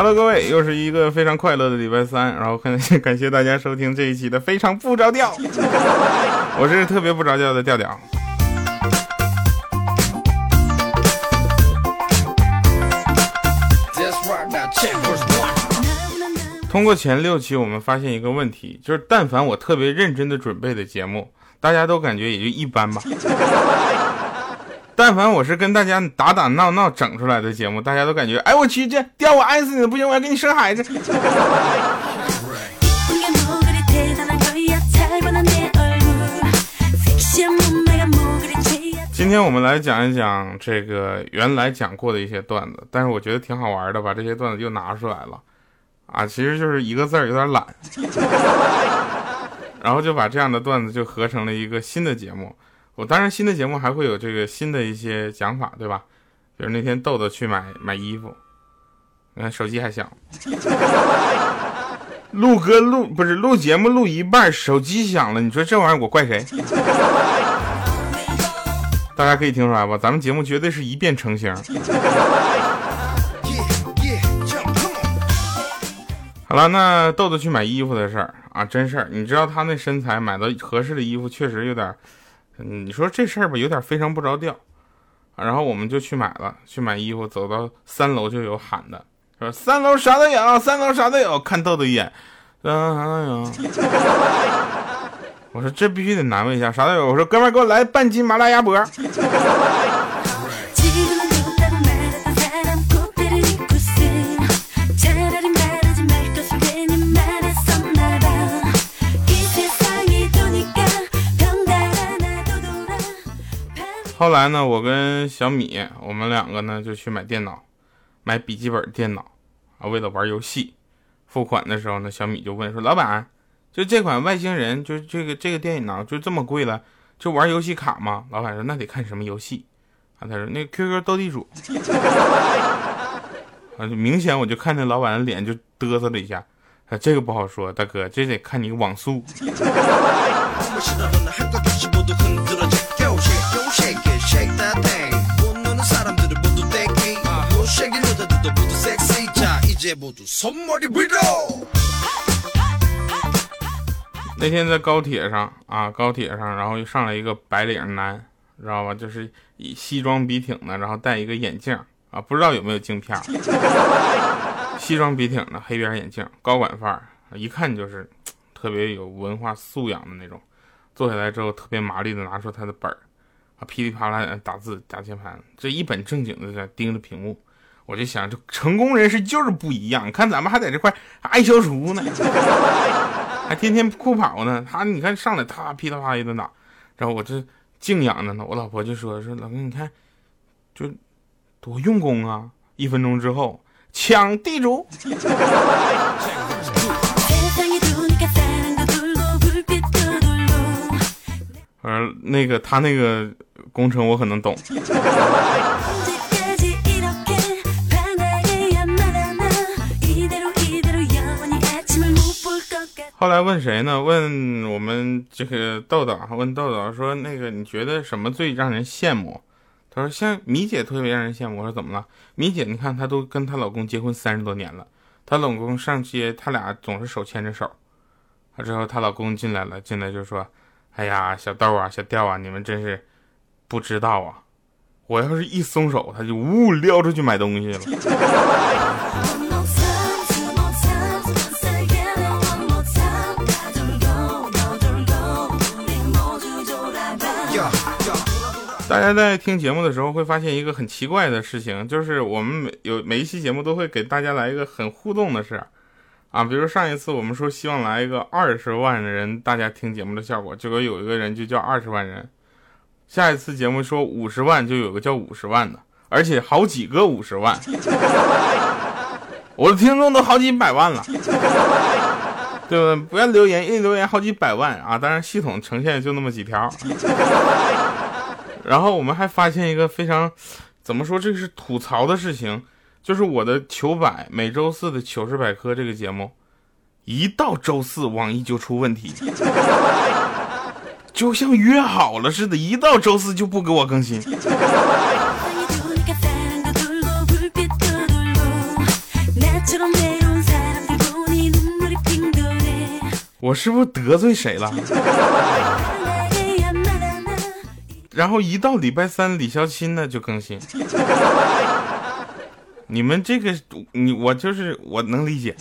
Hello，各位，又是一个非常快乐的礼拜三，然后感谢 感谢大家收听这一期的非常不着调，我是特别不着调的调调。通过前六期，我们发现一个问题，就是但凡我特别认真的准备的节目，大家都感觉也就一般吧。但凡我是跟大家打打闹闹整出来的节目，大家都感觉，哎，我去，这掉我爱死你了，不行，我要给你生孩子。今天我们来讲一讲这个原来讲过的一些段子，但是我觉得挺好玩的，把这些段子又拿出来了。啊，其实就是一个字儿，有点懒，然后就把这样的段子就合成了一个新的节目。我当然新的节目还会有这个新的一些讲法，对吧？比如那天豆豆去买买衣服，你看手机还响，录歌录不是录节目录一半手机响了，你说这玩意儿我怪谁？大家可以听出来吧？咱们节目绝对是一变成型。好了，那豆豆去买衣服的事儿啊，真事儿。你知道他那身材买到合适的衣服，确实有点，你说这事儿吧，有点非常不着调。然后我们就去买了，去买衣服，走到三楼就有喊的，说三楼啥都有，三楼啥都有。看豆豆一眼，啥都有。我说这必须得难为一下，啥都有。我说哥们儿，给我来半斤麻辣鸭脖。后来呢，我跟小米，我们两个呢就去买电脑，买笔记本电脑啊，为了玩游戏。付款的时候呢，小米就问说：“老板，就这款外星人，就这个这个电脑就这么贵了，就玩游戏卡吗？”老板说：“那得看什么游戏。”啊，他说：“那 QQ 斗地主。”啊，就明显我就看那老板的脸就嘚瑟了一下。啊，这个不好说，大哥，这得看你网速。那天在高铁上啊，高铁上，然后又上来一个白领男，知道吧？就是以西装笔挺的，然后戴一个眼镜啊，不知道有没有镜片。西装笔挺的黑边眼镜，高管范儿，一看就是特别有文化素养的那种。坐下来之后，特别麻利的拿出他的本儿，啊，噼里啪啦打字打键盘，这一本正经的在盯着屏幕。我就想，这成功人士就是不一样。看咱们还在这块爱消除呢，还天天酷跑呢。他你看上来，他噼里啪啦一顿打，然后我这静养着呢。我老婆就说说老公，你看，就多用功啊！一分钟之后抢地主。呃，那个他那个工程我可能懂。后来问谁呢？问我们这个豆豆，问豆豆说：“那个你觉得什么最让人羡慕？”他说：“像米姐特别让人羡慕。”我说：“怎么了？”米姐，你看她都跟她老公结婚三十多年了，她老公上街，他俩总是手牵着手。之后她老公进来了，进来就说：“哎呀，小豆啊，小调啊，你们真是不知道啊！我要是一松手，他就呜撩出去买东西了。”大家在听节目的时候会发现一个很奇怪的事情，就是我们每有每一期节目都会给大家来一个很互动的事啊，比如上一次我们说希望来一个二十万人大家听节目的效果，结果有一个人就叫二十万人；下一次节目说五十万，就有个叫五十万的，而且好几个五十万，我的听众都好几百万了，对不对？不要留言，一留言好几百万啊！当然系统呈现就那么几条。然后我们还发现一个非常，怎么说这是吐槽的事情，就是我的糗百每周四的糗事百科这个节目，一到周四网易就出问题，就像约好了似的，一到周四就不给我更新。我是不是得罪谁了？然后一到礼拜三，李孝钦呢就更新。你们这个，你我就是我能理解。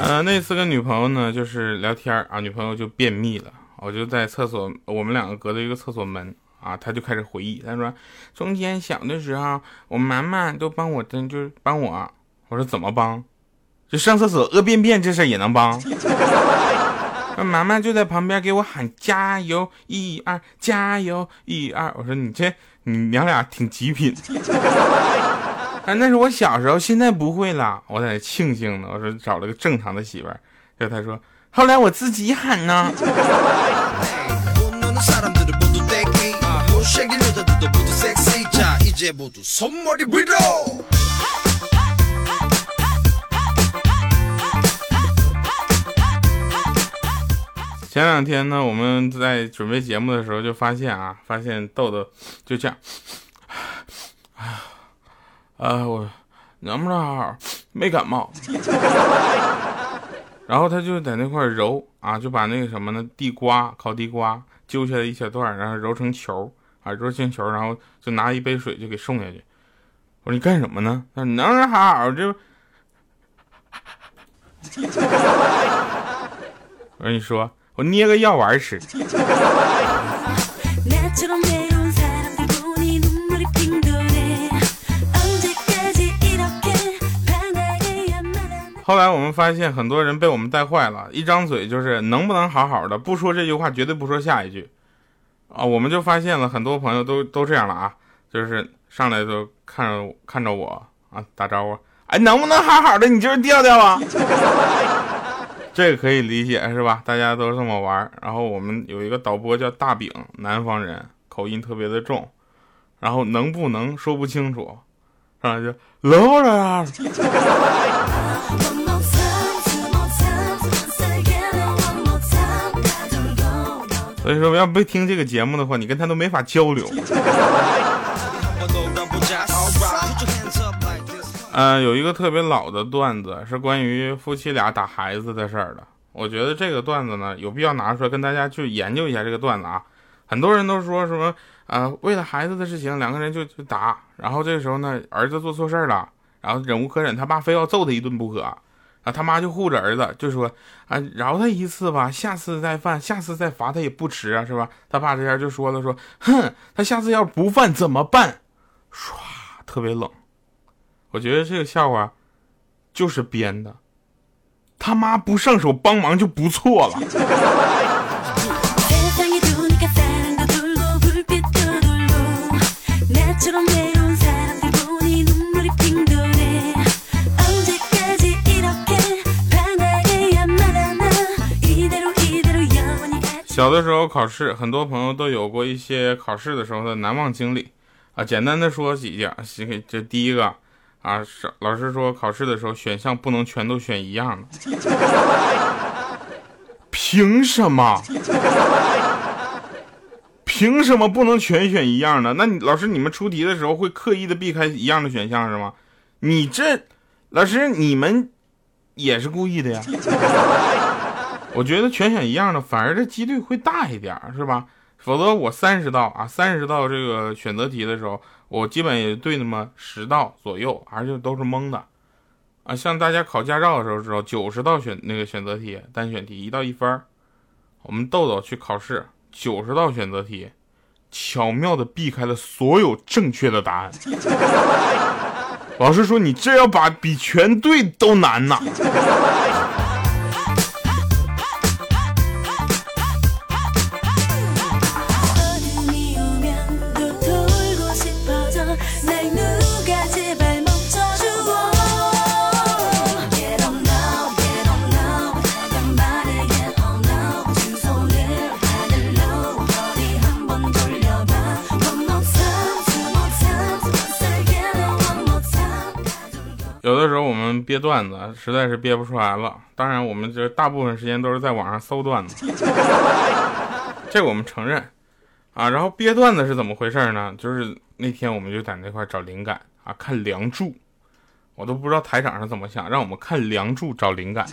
呃，那次跟女朋友呢，就是聊天啊，女朋友就便秘了，我就在厕所，我们两个隔着一个厕所门啊，她就开始回忆，她说，中间小的时候，我妈妈都帮我，真就是帮我，我说怎么帮？就上厕所屙便便这事也能帮？妈妈就在旁边给我喊加油，一二，加油，一二。我说你这你娘俩挺极品。啊，那是我小时候，现在不会了。我在庆幸呢。我说找了个正常的媳妇儿。就他说，后来我自己喊呢。前两天呢，我们在准备节目的时候就发现啊，发现豆豆就这样，啊，我能不能好好没感冒？然后他就在那块揉啊，就把那个什么呢，地瓜烤地瓜揪下来一小段，然后揉成球啊，揉成球，然后就拿一杯水就给送下去。我说你干什么呢？他说能不能好好就？我跟你说。我捏个药丸吃。后来我们发现很多人被我们带坏了，一张嘴就是能不能好好的，不说这句话绝对不说下一句啊！我们就发现了很多朋友都都这样了啊，就是上来就看着看着我啊打招呼，哎，能不能好好的？你就是调调啊？这个可以理解是吧？大家都这么玩然后我们有一个导播叫大饼，南方人，口音特别的重，然后能不能说不清楚，上来就喽了。所以说，要不听这个节目的话，你跟他都没法交流。嗯，有一个特别老的段子是关于夫妻俩打孩子的事儿的。我觉得这个段子呢，有必要拿出来跟大家去研究一下这个段子啊。很多人都说什么啊，为了孩子的事情，两个人就就打。然后这个时候呢，儿子做错事了，然后忍无可忍，他爸非要揍他一顿不可。啊，他妈就护着儿子，就说啊，饶他一次吧，下次再犯，下次再罚他也不迟啊，是吧？他爸这边就说了，说哼，他下次要是不犯怎么办？唰，特别冷。我觉得这个笑话就是编的，他妈不上手帮忙就不错了。小的时候考试，很多朋友都有过一些考试的时候的难忘经历啊。简单的说几件，这第一个。啊，是老师说考试的时候选项不能全都选一样的，凭什么？凭什么不能全选一样的？那你老师你们出题的时候会刻意的避开一样的选项是吗？你这老师你们也是故意的呀？我觉得全选一样的反而这几率会大一点，是吧？否则我三十道啊，三十道这个选择题的时候。我基本也对那么十道左右，而且都是蒙的，啊，像大家考驾照的时候知道，九十道选那个选择题单选题一道一分我们豆豆去考试，九十道选择题，巧妙的避开了所有正确的答案。老师说你这要把比全对都难呐。有的时候我们憋段子实在是憋不出来了，当然我们这大部分时间都是在网上搜段子，这我们承认啊。然后憋段子是怎么回事呢？就是那天我们就在那块找灵感啊，看《梁祝》我都不知道台长是怎么想，让我们看《梁祝》找灵感，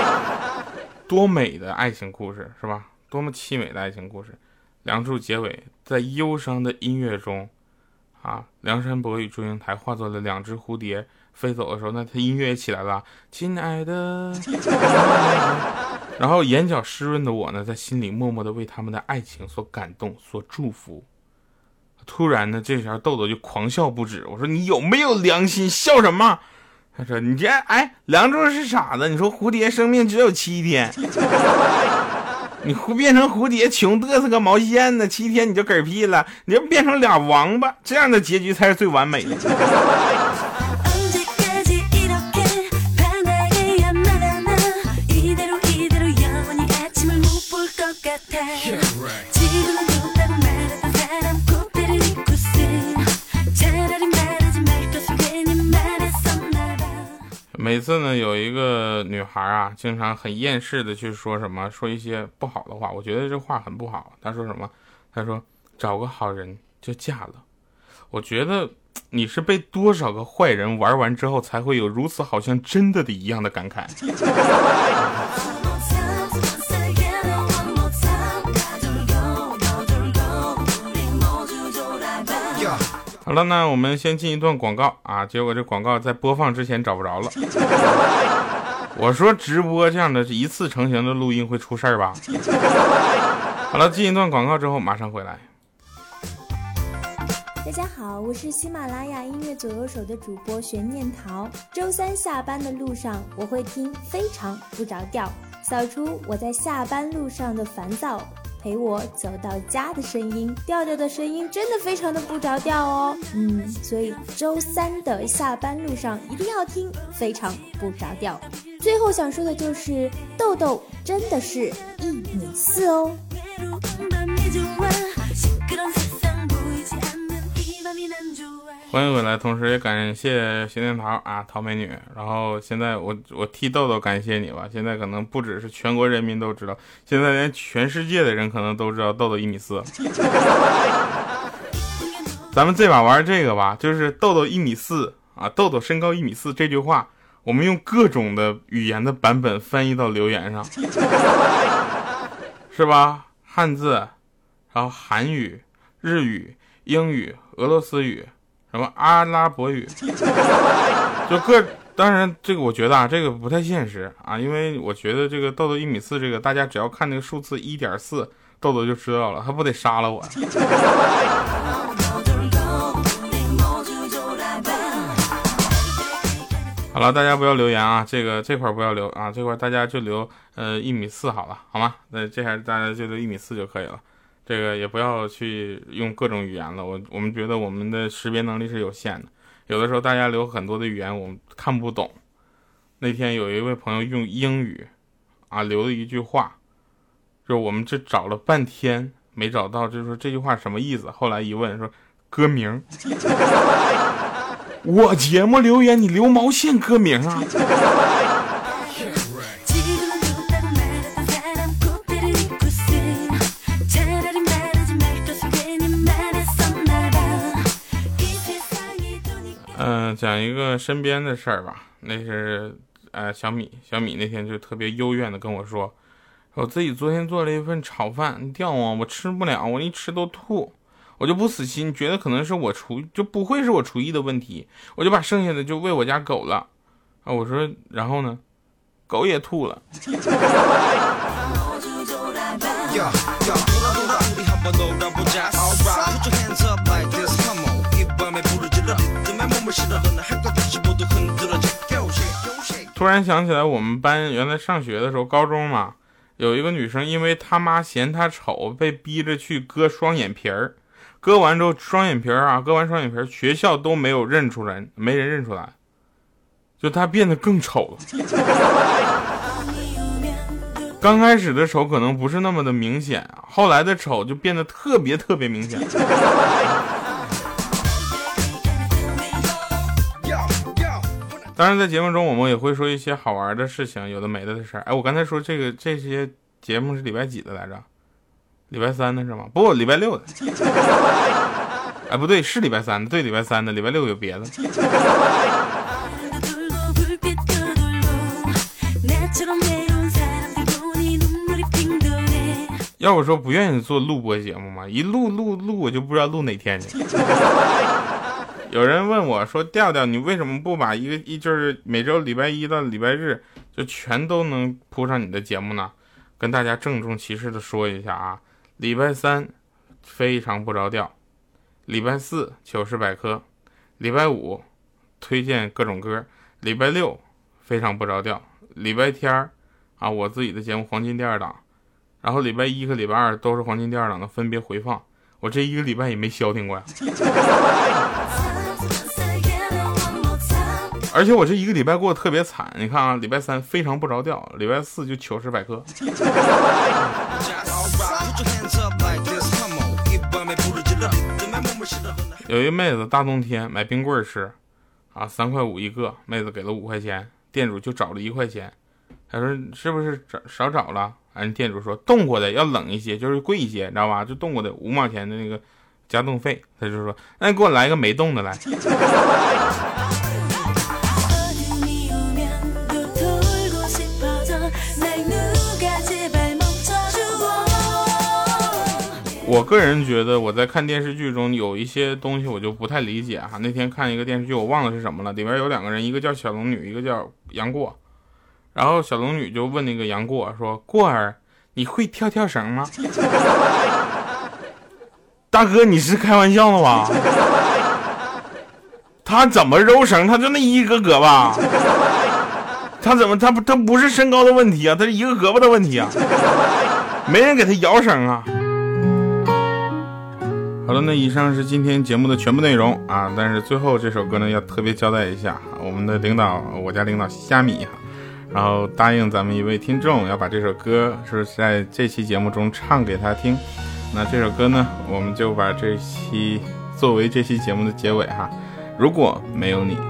多美的爱情故事是吧？多么凄美的爱情故事！《梁祝》结尾在忧伤的音乐中，啊，梁山伯与祝英台化作了两只蝴蝶飞走的时候，那他音乐也起来了，亲爱的。然后眼角湿润的我呢，在心里默默的为他们的爱情所感动，所祝福。突然呢，这时候豆豆就狂笑不止。我说你有没有良心？笑什么？他说你这哎，梁祝是傻子。你说蝴蝶生命只有七天，你蝴变成蝴蝶穷嘚瑟个毛线呢？七天你就嗝屁了，你要变成俩王八，这样的结局才是最完美的。每次呢，有一个女孩啊，经常很厌世的去说什么，说一些不好的话。我觉得这话很不好。她说什么？她说找个好人就嫁了。我觉得你是被多少个坏人玩完之后，才会有如此好像真的的一样的感慨。好了，那我们先进一段广告啊。结果这广告在播放之前找不着了。我说直播这样的一次成型的录音会出事儿吧？好了，进一段广告之后马上回来。大家好，我是喜马拉雅音乐左右手的主播玄念桃。周三下班的路上，我会听非常不着调，扫除我在下班路上的烦躁。陪我走到家的声音，调调的声音真的非常的不着调哦。嗯，所以周三的下班路上一定要听，非常不着调。最后想说的就是豆豆真的是一米四哦。欢迎回来，同时也感谢咸甜桃啊，桃美女。然后现在我我替豆豆感谢你吧。现在可能不只是全国人民都知道，现在连全世界的人可能都知道豆豆一米四。咱们这把玩这个吧，就是豆豆一米四啊，豆豆身高一米四这句话，我们用各种的语言的版本翻译到留言上，是吧？汉字，然后韩语、日语、英语、俄罗斯语。什么阿拉伯语，就各当然这个我觉得啊，这个不太现实啊，因为我觉得这个豆豆一米四，这个大家只要看那个数字一点四，豆豆就知道了，他不得杀了我。好了，大家不要留言啊，这个这块不要留啊，这块大家就留呃一米四好了，好吗？那这还大家就留一米四就可以了。这个也不要去用各种语言了，我我们觉得我们的识别能力是有限的，有的时候大家留很多的语言我们看不懂。那天有一位朋友用英语啊留了一句话，就我们这找了半天没找到，就是说这句话什么意思？后来一问说歌名。我节目留言你留毛线歌名啊？讲一个身边的事儿吧，那是，呃，小米，小米那天就特别幽怨的跟我说，我自己昨天做了一份炒饭，掉啊，我吃不了，我一吃都吐，我就不死心，觉得可能是我厨就不会是我厨艺的问题，我就把剩下的就喂我家狗了，啊，我说，然后呢，狗也吐了。突然想起来，我们班原来上学的时候，高中嘛，有一个女生，因为她妈嫌她丑，被逼着去割双眼皮儿。割完之后，双眼皮儿啊，割完双眼皮儿，学校都没有认出来，没人认出来，就她变得更丑了。刚开始的丑可能不是那么的明显，后来的丑就变得特别特别明显。当然在节目中我们也会说一些好玩的事情有的没的的事儿。哎我刚才说这个这些节目是礼拜几的来着？礼拜三的是吗？不礼拜六的。哎不对是礼拜三的对礼拜三的礼拜六有别的。要我说不愿意做录播节目吗？一录录录我就不知道录哪天去有人问我说：“调调，你为什么不把一个一就是每周礼拜一到礼拜日就全都能铺上你的节目呢？”跟大家郑重其事的说一下啊，礼拜三非常不着调，礼拜四糗事百科，礼拜五推荐各种歌，礼拜六非常不着调，礼拜天儿啊我自己的节目黄金第二档，然后礼拜一和礼拜二都是黄金第二档的分别回放，我这一个礼拜也没消停过呀。而且我这一个礼拜过得特别惨，你看啊，礼拜三非常不着调，礼拜四就糗事百科。有一妹子大冬天买冰棍吃，啊，三块五一个，妹子给了五块钱，店主就找了一块钱，他说是不是找少找了？人店主说冻过的要冷一些，就是贵一些，你知道吧？就冻过的五毛钱的那个加冻费，他就说那你给我来一个没冻的来。我个人觉得，我在看电视剧中有一些东西我就不太理解哈。那天看一个电视剧，我忘了是什么了，里边有两个人，一个叫小龙女，一个叫杨过。然后小龙女就问那个杨过说：“过儿，你会跳跳绳吗？” 大哥，你是开玩笑的吧？他怎么揉绳？他就那一个胳膊。他怎么？他不？他不是身高的问题啊，他是一个胳膊的问题啊。没人给他摇绳啊。好了，那以上是今天节目的全部内容啊！但是最后这首歌呢，要特别交代一下，我们的领导，我家领导虾米哈，然后答应咱们一位听众要把这首歌是在这期节目中唱给他听。那这首歌呢，我们就把这期作为这期节目的结尾哈。如果没有你。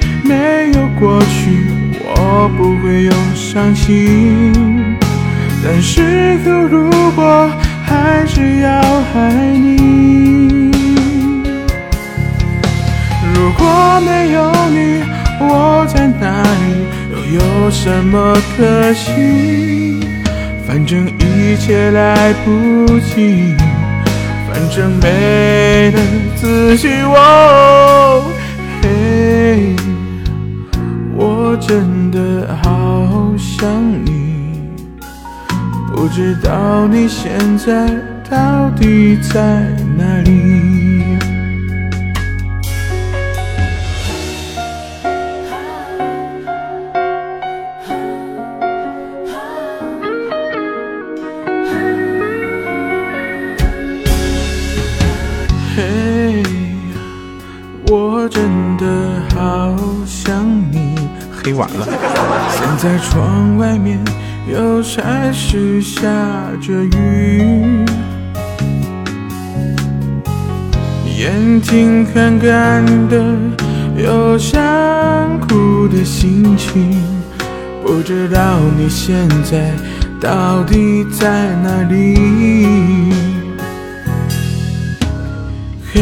没有过去，我不会有伤心。但是有如果，还是要爱你。如果没有你，我在哪里，又有什么可惜？反正一切来不及，反正没了自己。哦，嘿。真的好想你，不知道你现在到底在哪里。黑完了，现在窗外面又开始下着雨，眼睛干干的，有想哭的心情，不知道你现在到底在哪里？嘿，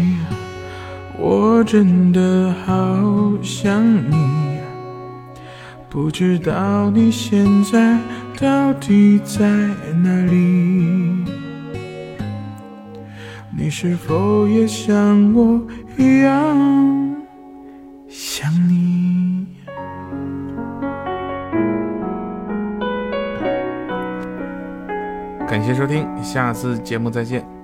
我真的好想你，不知道你现在到底在哪里。你是否也像我一样想你？感谢收听，下次节目再见。